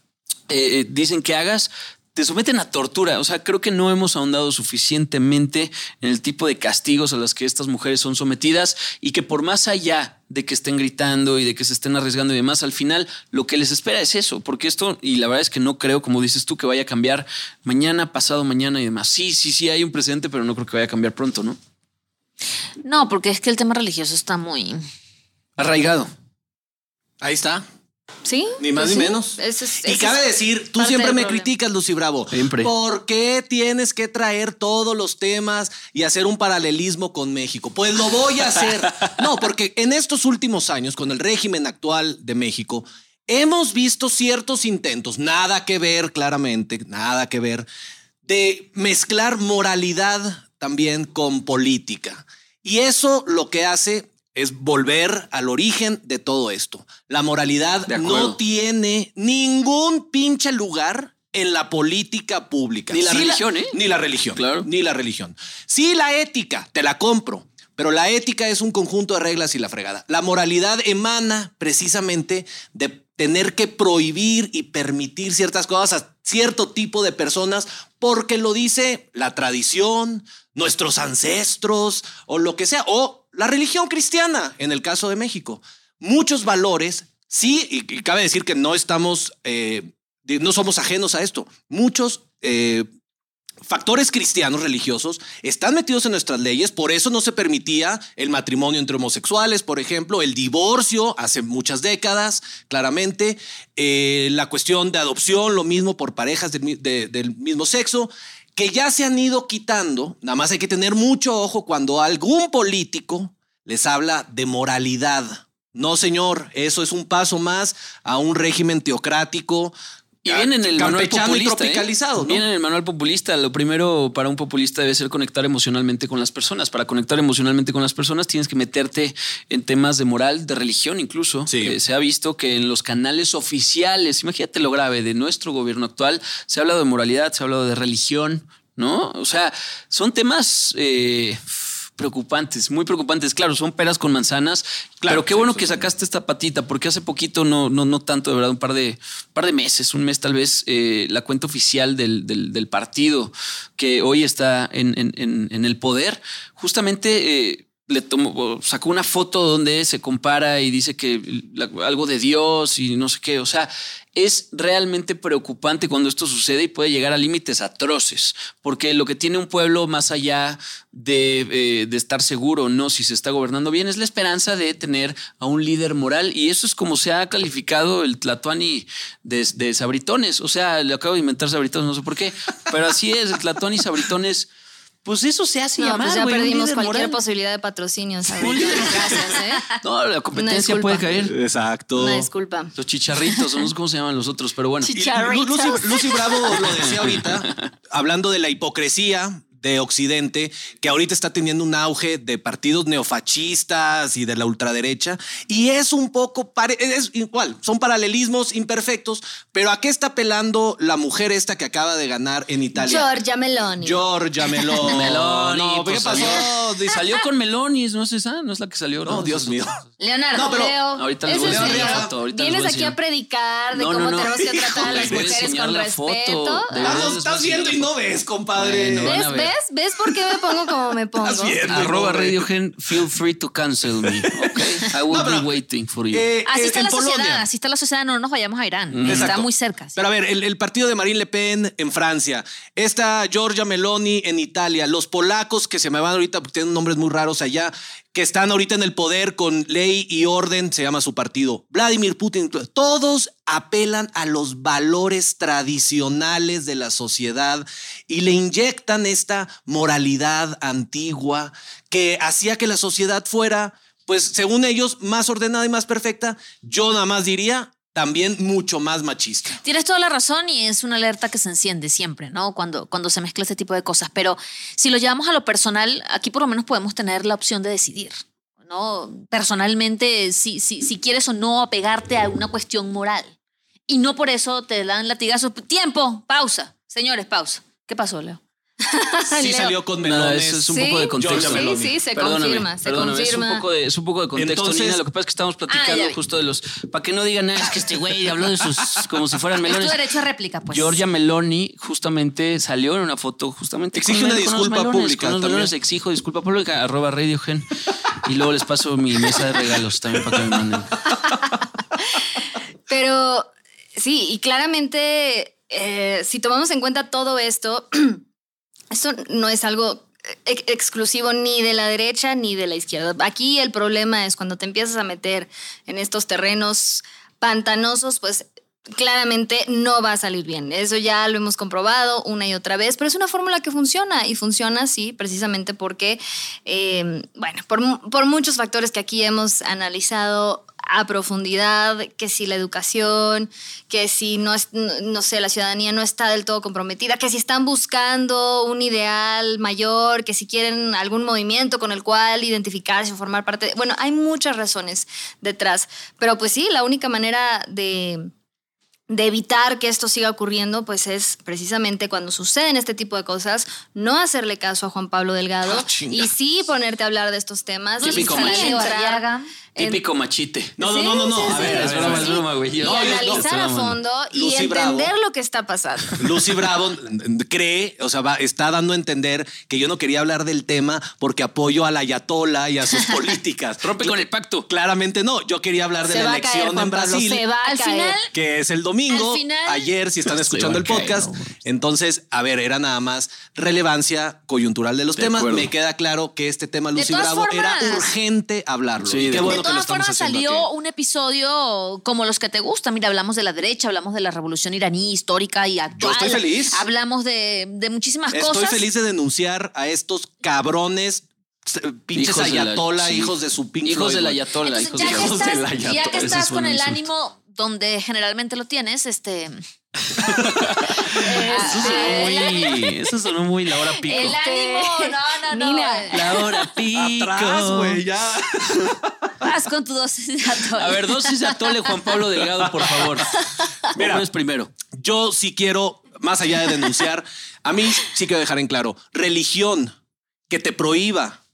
eh, eh, dicen que hagas, te someten a tortura. O sea, creo que no hemos ahondado suficientemente en el tipo de castigos a los que estas mujeres son sometidas y que por más allá de que estén gritando y de que se estén arriesgando y demás, al final lo que les espera es eso, porque esto, y la verdad es que no creo, como dices tú, que vaya a cambiar mañana, pasado mañana y demás. Sí, sí, sí, hay un precedente, pero no creo que vaya a cambiar pronto, ¿no? No, porque es que el tema religioso está muy... Arraigado. Ahí está. Sí. Ni más pues ni sí. menos. Es- y cabe es decir, tú siempre me problema. criticas, Lucy Bravo. Siempre. ¿Por qué tienes que traer todos los temas y hacer un paralelismo con México? Pues lo voy a hacer. No, porque en estos últimos años, con el régimen actual de México, hemos visto ciertos intentos, nada que ver claramente, nada que ver, de mezclar moralidad también con política. Y eso lo que hace es volver al origen de todo esto. La moralidad no tiene ningún pinche lugar en la política pública. Ni la Sí religión, ¿eh? Ni la religión. Claro. Ni la religión. Sí, la ética, te la compro. Pero la ética es un conjunto de reglas y la fregada. La moralidad emana precisamente de tener que prohibir y permitir ciertas cosas a cierto tipo de personas porque lo dice la tradición, nuestros ancestros o lo que sea, o la religión cristiana en el caso de México. Muchos valores, sí, y, cabe decir que no estamos, eh, no somos ajenos a esto. Muchos eh, factores cristianos religiosos están metidos en nuestras leyes, por eso no se permitía el matrimonio entre homosexuales, por ejemplo, el divorcio hace muchas décadas, claramente, eh, la cuestión de adopción, lo mismo por parejas del mismo sexo, que ya se han ido quitando, nada más hay que tener mucho ojo cuando algún político les habla de moralidad. No, señor, eso es un paso más a un régimen teocrático. Y viene en el manual populista. ¿eh? tropicalizado, ¿no? Viene en el manual populista. Lo primero para un populista debe ser conectar emocionalmente con las personas. Para conectar emocionalmente con las personas tienes que meterte en temas de moral, de religión incluso. Eh, se ha visto que en los canales oficiales, imagínate lo grave de nuestro gobierno actual, se ha hablado de moralidad, se ha hablado de religión, ¿no? O sea, son temas... eh, preocupantes, muy preocupantes. Claro, son peras con manzanas. Claro, qué bueno que sacaste esta patita, porque hace poquito, no, no, no tanto, de verdad, un par de, par de meses, un mes tal vez, eh, la cuenta oficial del, del- del partido que hoy está en, en- en- en el poder, justamente eh, le tomó, sacó una foto donde se compara y dice que algo de Dios y no sé qué. O sea, es realmente preocupante cuando esto sucede y puede llegar a límites atroces, porque lo que tiene un pueblo más allá de, eh, de estar seguro o no si se está gobernando bien es la esperanza de tener a un líder moral y eso es como se ha calificado el Tlatuani de, de Sabritones. O sea, le acabo de inventar Sabritones, no sé por qué, pero así es, el Tlatuani Sabritones. Pues eso se hace No, llamar. pues ya perdimos cualquier moral. posibilidad de patrocinio, ¿sabes? Gracias, ¿eh? No, la competencia puede caer. Exacto. Una disculpa. Los chicharritos, o no sé cómo se llaman los otros, pero bueno. Lucy, Lucy Bravo lo decía ahorita, hablando de la hipocresía de Occidente, que ahorita está teniendo un auge de partidos neofascistas y de la ultraderecha, y es un poco, es igual, son paralelismos imperfectos, pero ¿a qué está apelando la mujer esta que acaba de ganar en Italia? Giorgia Meloni. Giorgia Meloni. Meloni, No, pues ¿qué pasó? salió, salió con Melonis, ¿no es esa? ¿No es la que salió? No, Dios mío. Leonardo, No, pero Leo, ahorita les voy a enseñar la foto, ahorita Vienes aquí a predicar de No, no, cómo no. tenemos que tratar a las mujeres con la foto. respeto. De verdad, Ah, voy estás viendo y no ves, compadre. ¿Ves? ¿Ves? ¿Ves por qué me pongo como me pongo? Arroba Radiogen, feel free to cancel me. Ok, I will be waiting for you. Eh, Así eh, está la sociedad, así está la sociedad, no nos vayamos a Irán. Mm. Está muy cerca. sí. Pero a ver, el, el partido de Marine Le Pen en Francia, esta Giorgia Meloni en Italia, los polacos que se me van ahorita porque tienen nombres muy raros allá, que están ahorita en el poder con ley y orden, se llama su partido. Vladimir Putin, todos apelan a los valores tradicionales de la sociedad y le inyectan esta moralidad antigua que hacía que la sociedad fuera, pues según ellos, más ordenada y más perfecta. Yo nada más diría, también mucho más machista. Tienes toda la razón y es una alerta que se enciende siempre, ¿no? Cuando, cuando se mezcla este tipo de cosas. Pero si lo llevamos a lo personal, aquí por lo menos podemos tener la opción de decidir, ¿no? Personalmente, si, si, si quieres o no apegarte a una cuestión moral. Y no por eso te dan latigazos. Tiempo, pausa. Señores, pausa. ¿Qué pasó, Leo? Sí Leo. salió con Nada, melones. eso es un Sí, poco de contexto. Sí, sí, se Perdóname, confirma, se perdóname, Es un confirma. poco de, es un poco de contexto, Entonces- Nina. Lo que pasa es que estamos Ah, platicando justo de los. Para que no digan, "Ah, es que este güey habló de sus. como si fueran Es tu melones. derecho a réplica, pues. Giorgia Meloni justamente salió en una foto justamente Exige con, una disculpa melones, pública Con los melones exijo disculpa pública, arroba Radiogen. Y luego les paso mi mesa de regalos también para que me manden. Pero sí, y claramente, eh, si tomamos en cuenta todo esto, esto no es algo ex- exclusivo ni de la derecha ni de la izquierda. Aquí el problema es cuando te empiezas a meter en estos terrenos pantanosos, pues claramente no va a salir bien. Eso ya lo hemos comprobado una y otra vez, pero es una fórmula que funciona y funciona así precisamente porque, eh, bueno, por, por muchos factores que aquí hemos analizado a profundidad, que si la educación, que si no, es, no, no sé, la ciudadanía no está del todo comprometida, que si están buscando un ideal mayor, que si quieren algún movimiento con el cual identificarse o formar parte. de- bueno, hay muchas razones detrás, pero pues sí, la única manera de de evitar que esto siga ocurriendo, pues es precisamente cuando suceden este tipo de cosas, no hacerle caso a Juan Pablo Delgado Ah, y sí ponerte a hablar de estos temas. Típico y sí entrar en- Típico machite. No, no, no, no, no. Sí, A sí, ver, es broma, es broma, güey. y Yo- yo- analizar a fondo y Lucy entender Bravo. lo que está pasando. Lucy Bravo cree, o sea, va- está dando a entender que yo no quería hablar del tema porque apoyo a la Ayatola y a sus políticas. Rompe con el pacto. Claramente no. Yo quería hablar de Se la va a caer, elección Juan en Pablo, Brasil. se va a Al caer. final, que es el domingo, Al final- ayer, si están escuchando el caer, podcast. no. Entonces, a ver, era nada más relevancia coyuntural de los De temas. acuerdo. Me queda claro que este tema, Lucy Bravo, era urgente hablarlo. Sí, Y de qué bueno todas formas salió un episodio como los que te gustan. Mira, hablamos de la derecha, hablamos de la revolución iraní histórica y actual. estoy feliz. Hablamos de, de muchísimas Estoy cosas. feliz de denunciar a estos cabrones, pinches Hijos de la- ayatola, sí. hijos de su Pink Hijos de la ayatola. Entonces, Hijos ya, de que hijos de estás, la ya que ayatola. Estás es con el ánimo donde generalmente lo tienes, este. Eso sonó muy, eso sonó muy la hora pico. El ánimo, no, no, no. Nina. La hora pico. Atrás, güey, ya. Vas con tu dosis de atole. A ver, dosis de atole, Juan Pablo Delgado, por favor. Mira. Mira, es primero. Yo sí quiero, más allá de denunciar, a mí sí quiero dejar en claro, religión que te prohíba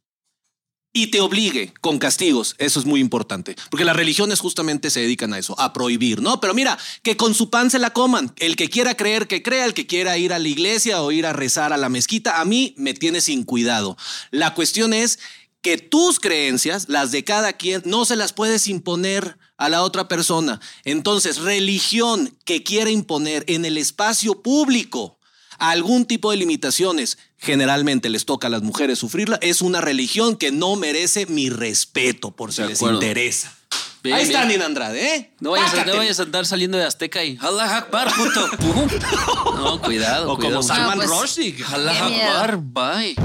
y te obligue con castigos, eso es muy importante, porque las religiones justamente se dedican a eso, a prohibir, ¿no? Pero mira, que con su pan se la coman, el que quiera creer que crea, el que quiera ir a la iglesia o ir a rezar a la mezquita, a mí me tiene sin cuidado. La cuestión es que tus creencias, las de cada quien, no se las puedes imponer a la otra persona. Entonces, religión que quiera imponer en el espacio público algún tipo de limitaciones, generalmente les toca a las mujeres sufrirla, es una religión que no merece mi respeto por si les interesa. Bien, Ahí está bien. Nina Andrade, ¿eh? No vayas, a, no vayas a andar saliendo de Azteca y Allah Akbar, puto. Pum. No, cuidado. O cuidado. como Salman pues, Rushdie. Allah. Akbar, bye.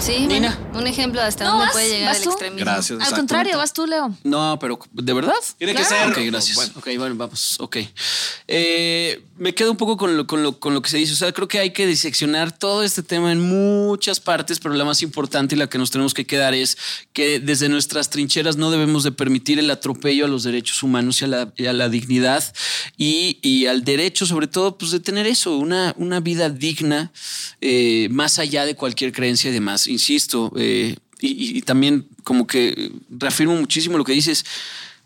Sí, Nina. un ejemplo de hasta No, dónde vas- puede llegar vas el tú. extremismo. Gracias. Al contrario, vas tú, Leo. No, pero ¿de verdad? Tiene que Claro. ser. Ok, gracias. Bueno. Ok, bueno, vamos. Ok. Eh, me quedo un poco con lo, con, lo, con lo que se dice. O sea, creo que hay que diseccionar todo este tema en muchas partes, pero la más importante y la que nos tenemos que quedar es que desde nuestras trincheras no debemos de permitir el atropello a los derechos humanos y a la, dignidad y, al derecho, sobre todo, pues de tener eso, una, vida digna, eh, más allá de cualquier creencia y demás. Insisto, eh, y, también como que reafirmo muchísimo lo que dices,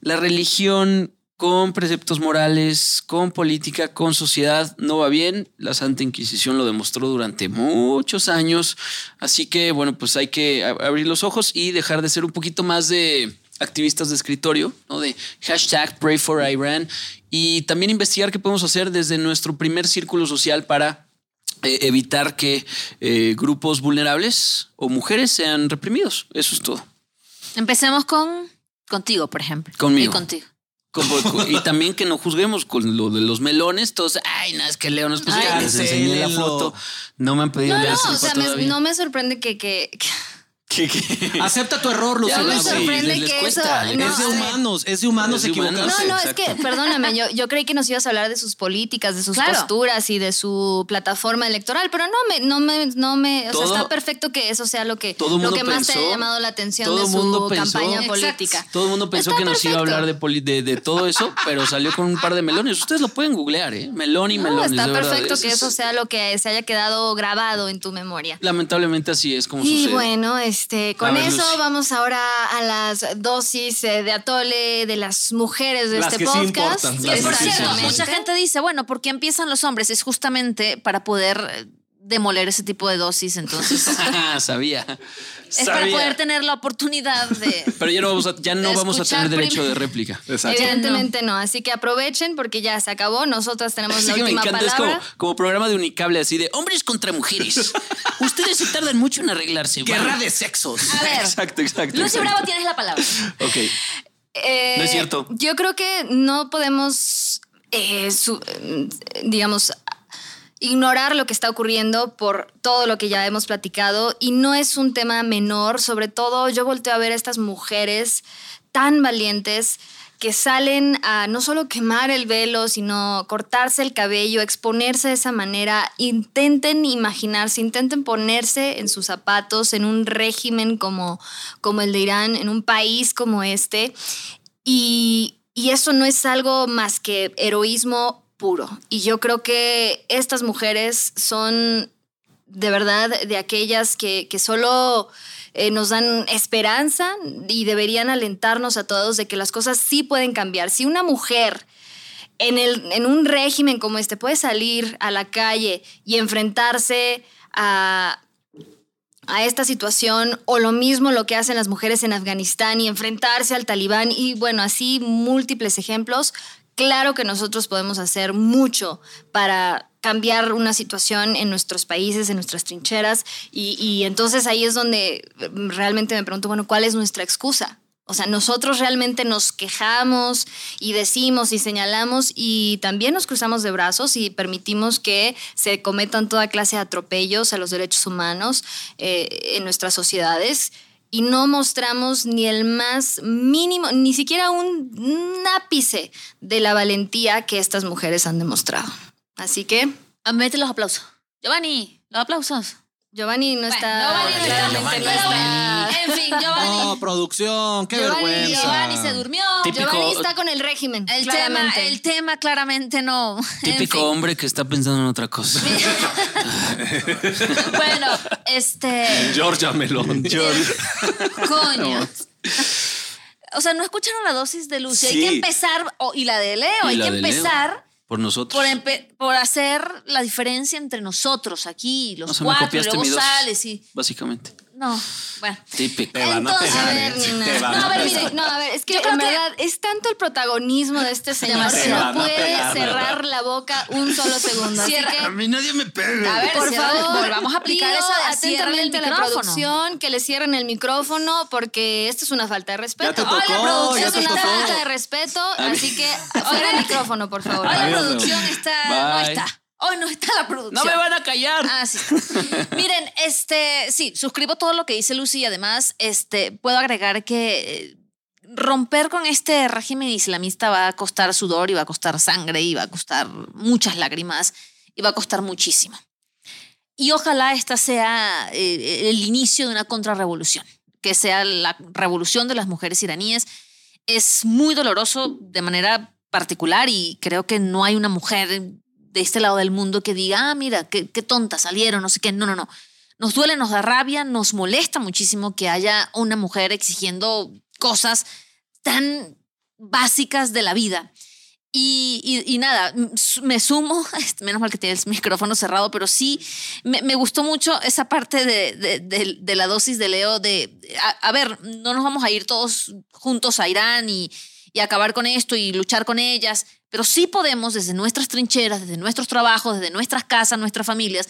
la religión con preceptos morales, con política, con sociedad, no va bien. La Santa Inquisición lo demostró durante muchos años. Así que, bueno, pues hay que abrir los ojos y dejar de ser un poquito más de activistas de escritorio, ¿no? De hashtag Pray for Iran y también investigar qué podemos hacer desde nuestro primer círculo social para eh, evitar que eh, grupos vulnerables o mujeres sean reprimidos. Eso es todo. Empecemos con contigo, por ejemplo. Conmigo. Y contigo. Como- y también que no juzguemos con lo de los melones, todos, ay, no, es que Leo no es posible. Les enseñé la foto. No me han pedido No, leer no, o sea, me- no me sorprende que, que, que- ¿Qué, qué? Acepta tu error, me Bravo. sí, sorprende les- cuesta, eso- Es de no, humanos, es de humanos Es humanos. No, no, es que, perdóname, yo, yo creí que nos ibas a hablar de sus políticas, de sus Claro. posturas y de su plataforma electoral, pero no me, no me, no me, o Todo- sea, está perfecto que eso sea lo que, Todo lo que más te haya llamado la atención todo de su mundo pensó- campaña Exacto. política. Todo el mundo pensó Está que nos iba a hablar de, poli- de, de todo eso, pero salió con un par de melones. Ustedes lo pueden googlear, ¿eh? Melón y No, melones. está de perfecto Es- que eso es- sea lo que se haya quedado grabado en tu memoria. Lamentablemente así es como Y sucede. bueno, este, con eso vamos ahora a las dosis eh, de atole de las mujeres de Las este que sí podcast. importan, Que las por cierto, mucha gente dice, bueno, ¿por qué empiezan los hombres? Es justamente para poder eh, demoler ese tipo de dosis, entonces Sabía. es para poder tener la oportunidad de... Pero ya no vamos a, ya no vamos a tener derecho de réplica. Exacto. Evidentemente no. así que aprovechen porque ya se acabó. Nosotras tenemos Así la que me última encanta, es como, palabra. como programa de unicable así de hombres contra mujeres. Ustedes se tardan mucho en arreglarse. Guerra de sexos. A ver, Exacto, exacto. Lucy exacto. Bravo, tienes la palabra. Ok. Eh, No es cierto. Yo creo que no podemos, eh, su- eh, digamos, ignorar lo que está ocurriendo por todo lo que ya hemos platicado. Y no es un tema menor, sobre todo yo volteo a ver a estas mujeres tan valientes que salen a no solo quemar el velo, sino cortarse el cabello, exponerse de esa manera, intenten imaginarse, intenten ponerse en sus zapatos en un régimen como, como el de Irán, en un país como este, y, y eso no es algo más que heroísmo Y yo creo que estas mujeres son de verdad de aquellas que, que solo eh, nos dan esperanza y deberían alentarnos a todos de que las cosas sí pueden cambiar. Si una mujer en, el, en un régimen como este puede salir a la calle y enfrentarse a, a esta situación o lo mismo lo que hacen las mujeres en Afganistán y enfrentarse al talibán y bueno, así múltiples ejemplos, claro que nosotros podemos hacer mucho para cambiar una situación en nuestros países, en nuestras trincheras y, y entonces ahí es donde realmente me pregunto, bueno, ¿cuál es nuestra excusa? O sea, nosotros realmente nos quejamos y decimos y señalamos y también nos cruzamos de brazos y permitimos que se cometan toda clase de atropellos a los derechos humanos eh, en nuestras sociedades y no mostramos ni el más mínimo, ni siquiera un, ápice de la valentía que estas mujeres han demostrado. Así que... Mete los aplausos. Giovanni, los aplausos. Giovanni no está... Giovanni no está, no está- En fin, Giovanni. No, producción, qué Giovanni, vergüenza. Giovanni se durmió. Típico- Giovanni está con el régimen. El tema, claramente. el tema claramente no. En Típico fin. hombre que está pensando en otra cosa. Bueno, este. Georgia Melón. Coño. O sea, no escucharon la dosis de Lucy. Hay Sí. que empezar, y la de Leo, Y hay la que de Leo. Por nosotros. por, hacer la diferencia entre nosotros aquí, los O sea, me cuatro, y luego sales y. Básicamente. No, bueno. Típico. Te van a Entonces, pegar, a ¿eh? ver, Sí, no. te van No, a ver, pegar. mire, no, a ver, es que en que- verdad es tanto el protagonismo de este señor que no a puede pegar, cerrar ¿verdad? la boca un solo segundo. Así Cierra. que, mí nadie me pega. A ver, por cierra- favor, volvamos a aplicar pido de el atentamente a la producción que le cierren el micrófono porque esto es una falta de respeto. Ya te Ay, tocó, la producción ya es una tocó. falta de respeto, así que fuera el micrófono, por favor. Hoy la Adiós, producción está. No está. Hoy no está la producción. No me van a callar. Ah, sí. Miren, este, sí, suscribo todo lo que dice Lucy y además, este, puedo agregar que eh, romper con este régimen islamista va a costar sudor y va a costar sangre y va a costar muchas lágrimas y va a costar muchísimo. Y ojalá esta sea eh, el inicio de una contrarrevolución, que sea la revolución de las mujeres iraníes. Es muy doloroso de manera particular y creo que no hay una mujer de este lado del mundo que diga, ah, mira, qué, qué tonta salieron, no sé qué. No, no, no. Nos duele, nos da rabia, nos molesta muchísimo que haya una mujer exigiendo cosas tan básicas de la vida. Y, y- nada, m- s- me sumo, menos mal que tienes el micrófono cerrado, pero sí, me, me gustó mucho esa parte de, de- de- de la dosis de Leo de, a, a ver, no nos vamos a ir todos juntos a Irán y, y acabar con esto y luchar con ellas, pero sí podemos desde nuestras trincheras, desde nuestros trabajos, desde nuestras casas, nuestras familias,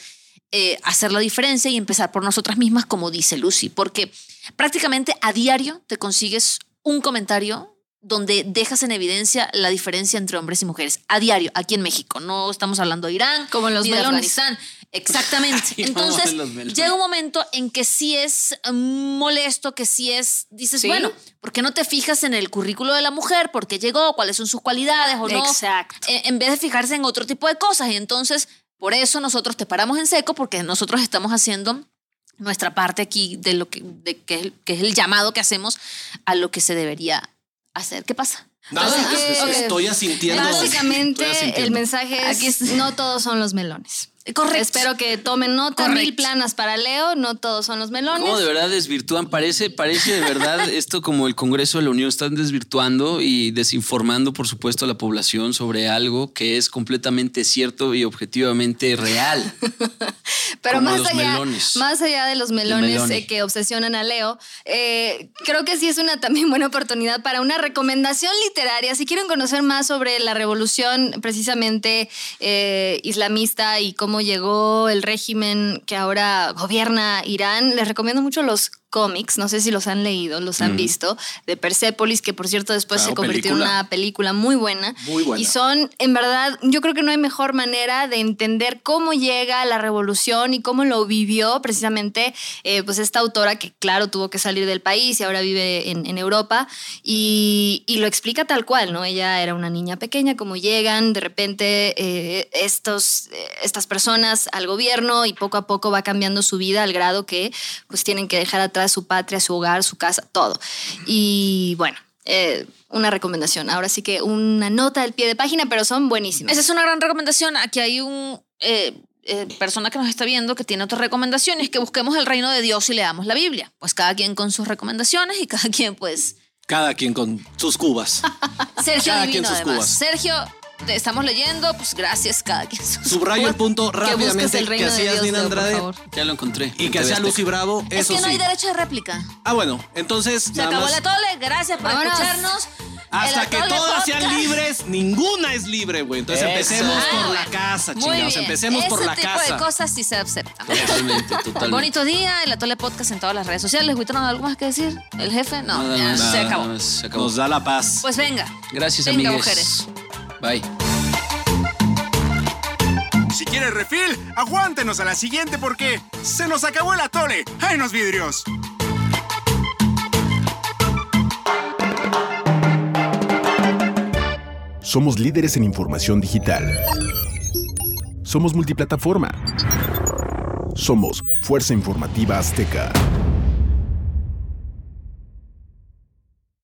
eh, hacer la diferencia y empezar por nosotras mismas, como dice Lucy, porque prácticamente a diario te consigues un comentario donde dejas en evidencia la diferencia entre hombres y mujeres a diario, aquí en México. No estamos hablando de Irán, Como los ni de melones. Afganistán. Exactamente. Entonces, llega un momento en que sí es mm, molesto, que sí es, dices, Sí. bueno, ¿por qué no te fijas en el currículo de la mujer? ¿Por qué llegó? ¿Cuáles son sus cualidades o no? Exacto. En, en vez de fijarse en otro tipo de cosas. Y entonces, por eso nosotros te paramos en seco, porque nosotros estamos haciendo nuestra parte aquí de lo que, de que, que es el llamado que hacemos a lo que se debería hacer. ¿Qué pasa? Nada, estoy asintiendo. Básicamente, Estoy asintiendo. el mensaje es, Aquí es- no todos son los melones. Correcto. Espero que tomen nota, Correcto. mil planas para Leo, no todos son los melones. ¿Cómo de verdad desvirtúan? Parece, parece de verdad esto como el Congreso de la Unión. Están desvirtuando y desinformando, por supuesto, a la población sobre algo que es completamente cierto y objetivamente real. Pero Como más los allá, melones. más allá de los melones eh, que obsesionan a Leo, eh, creo que sí es una también buena oportunidad para una recomendación literaria. Si quieren conocer más sobre la revolución precisamente eh, islamista y cómo llegó el régimen que ahora gobierna Irán, les recomiendo mucho los cómics, no sé si los han leído, los han Mm. visto, de Persepolis, que por cierto después Claro, se convirtió en una película muy buena. Muy buena. Y son, en verdad, yo creo que no hay mejor manera de entender cómo llega la revolución y cómo lo vivió precisamente eh, pues esta autora que claro tuvo que salir del país y ahora vive en, en Europa y, y lo explica tal cual, ¿no? Ella era una niña pequeña, como llegan de repente eh, estos, eh, estas personas al gobierno y poco a poco va cambiando su vida al grado que pues tienen que dejar atrás su patria, su hogar, su casa, todo. Y bueno. eh, una recomendación. Ahora sí que una nota del pie de página, pero son buenísimas. Esa es una gran recomendación. Aquí hay un eh, eh, persona que nos está viendo que tiene otra recomendación y es que busquemos el reino de Dios y leamos la Biblia. Pues cada quien con sus recomendaciones y cada quien pues... Cada quien con sus cubas. Sergio Cada Divino quien sus además. cubas. Sergio, te estamos leyendo, pues gracias cada quien. Subrayo el punto rápidamente el que hacías Dios, Nina Andrade. Ya lo encontré. Y que hacía Lucy. Bravo, Es eso que no sí. hay derecho de réplica. Ah, bueno, entonces Se nada acabó más. la tole. Gracias por Vámonos. escucharnos. Hasta que todas sean libres, ninguna es libre, güey. Entonces Eso. empecemos Ah, por la bueno. casa, Muy chingados. bien. Empecemos Ese por la tipo casa. de cosas sí se aceptan. Totalmente, totalmente. Bonito día, el Atole Podcast en todas las redes sociales. ¿Huitron algo más que decir? ¿El jefe? No, Nada ya más, se nada acabó. más, se acabó. Nos da la paz. Pues venga. Gracias, Venga, amigues. mujeres. Bye. Si quieres refil, aguántenos a la siguiente porque se nos acabó el atole. ¡Ay, los vidrios! Somos líderes en información digital. Somos multiplataforma. Somos Fuerza Informativa Azteca.